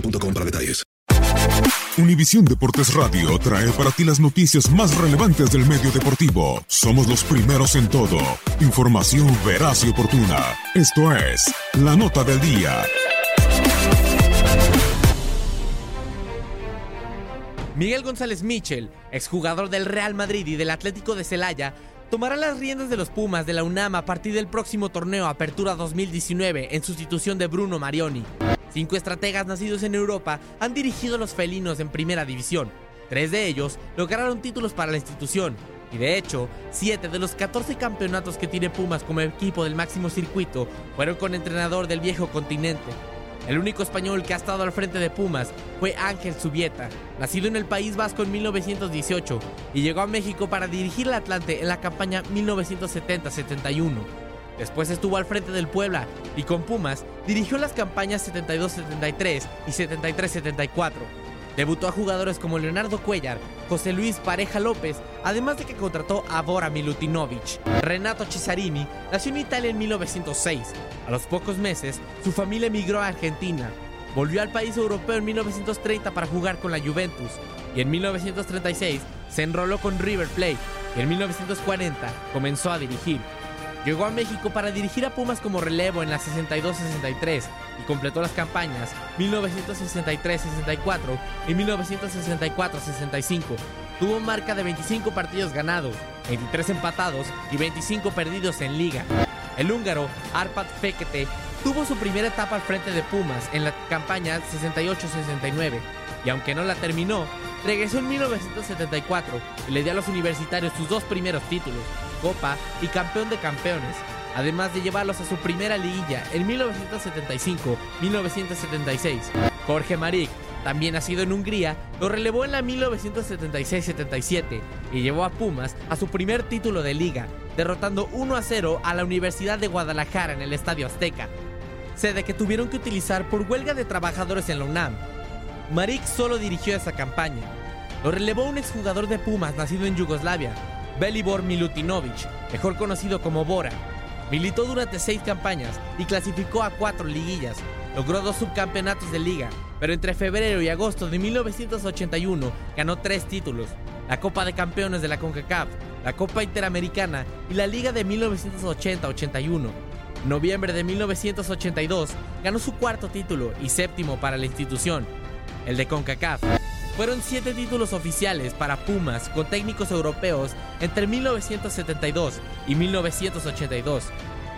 boostmobile.com. Univisión Deportes Radio trae para ti las noticias más relevantes del medio deportivo. Somos los primeros en todo. Información veraz y oportuna. Esto es La Nota del Día. Miguel González Mitchell, exjugador del Real Madrid y del Atlético de Celaya, tomará las riendas de los Pumas de la UNAM a partir del próximo torneo Apertura 2019 en sustitución de Bruno Marioni. Cinco estrategas nacidos en Europa han dirigido a los felinos en primera división. Tres de ellos lograron títulos para la institución. Y de hecho, siete de los 14 campeonatos que tiene Pumas como equipo del máximo circuito fueron con entrenador del viejo continente. El único español que ha estado al frente de Pumas fue Ángel Subieta, nacido en el País Vasco en 1918 y llegó a México para dirigir el Atlante en la campaña 1970-71. Después estuvo al frente del Puebla y con Pumas dirigió las campañas 72-73 y 73-74. Debutó a jugadores como Leonardo Cuellar, José Luis Pareja López, además de que contrató a Bora Milutinovic. Renato Cesarini nació en Italia en 1906. A los pocos meses, su familia emigró a Argentina. Volvió al país europeo en 1930 para jugar con la Juventus y en 1936 se enroló con River Plate y en 1940 comenzó a dirigir. Llegó a México para dirigir a Pumas como relevo en la 62-63 y completó las campañas 1963-64 y 1964-65. Tuvo marca de 25 partidos ganados, 23 empatados y 25 perdidos en liga. El húngaro Arpad Fekete tuvo su primera etapa al frente de Pumas en la campaña 68-69 y aunque no la terminó, regresó en 1974 y le dio a los universitarios sus dos primeros títulos, Y Campeón de Campeones, además de llevarlos a su primera liguilla en 1975-1976. Jorge Marik, también nacido en Hungría, lo relevó en la 1976-77 y llevó a Pumas a su primer título de liga, derrotando 1 a 0 a la Universidad de Guadalajara en el Estadio Azteca, sede que tuvieron que utilizar por huelga de trabajadores en la UNAM. Marik solo dirigió esa campaña. Lo relevó un exjugador de Pumas nacido en Yugoslavia, Belibor Milutinovic, mejor conocido como Bora. Militó durante seis campañas y clasificó a cuatro liguillas. Logró dos subcampeonatos de liga, pero entre febrero y agosto de 1981 ganó tres títulos: la Copa de Campeones de la CONCACAF, la Copa Interamericana y la Liga de 1980-81. En noviembre de 1982 ganó su cuarto título y séptimo para la institución, el de CONCACAF. Fueron siete títulos oficiales para Pumas con técnicos europeos entre 1972 y 1982.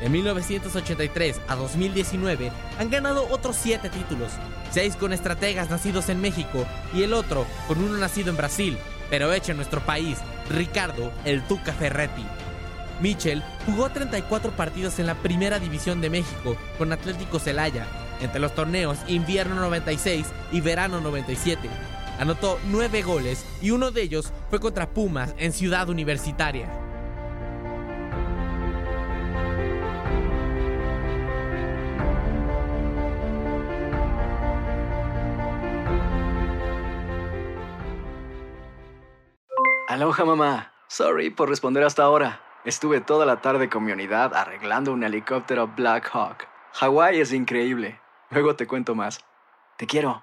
De 1983 a 2019 han ganado otros 7 títulos, 6 con estrategas nacidos en México y el otro con uno nacido en Brasil, pero hecho en nuestro país, Ricardo el Tuca Ferretti. Mitchell jugó 34 partidos en la Primera División de México con Atlético Celaya, entre los torneos Invierno 96 y Verano 97. Anotó 9 goles y uno de ellos fue contra Pumas en Ciudad Universitaria. Aloha mamá. Sorry por responder hasta ahora. Estuve toda la tarde con mi unidad arreglando un helicóptero Black Hawk. Hawái es increíble. Luego te cuento más. Te quiero.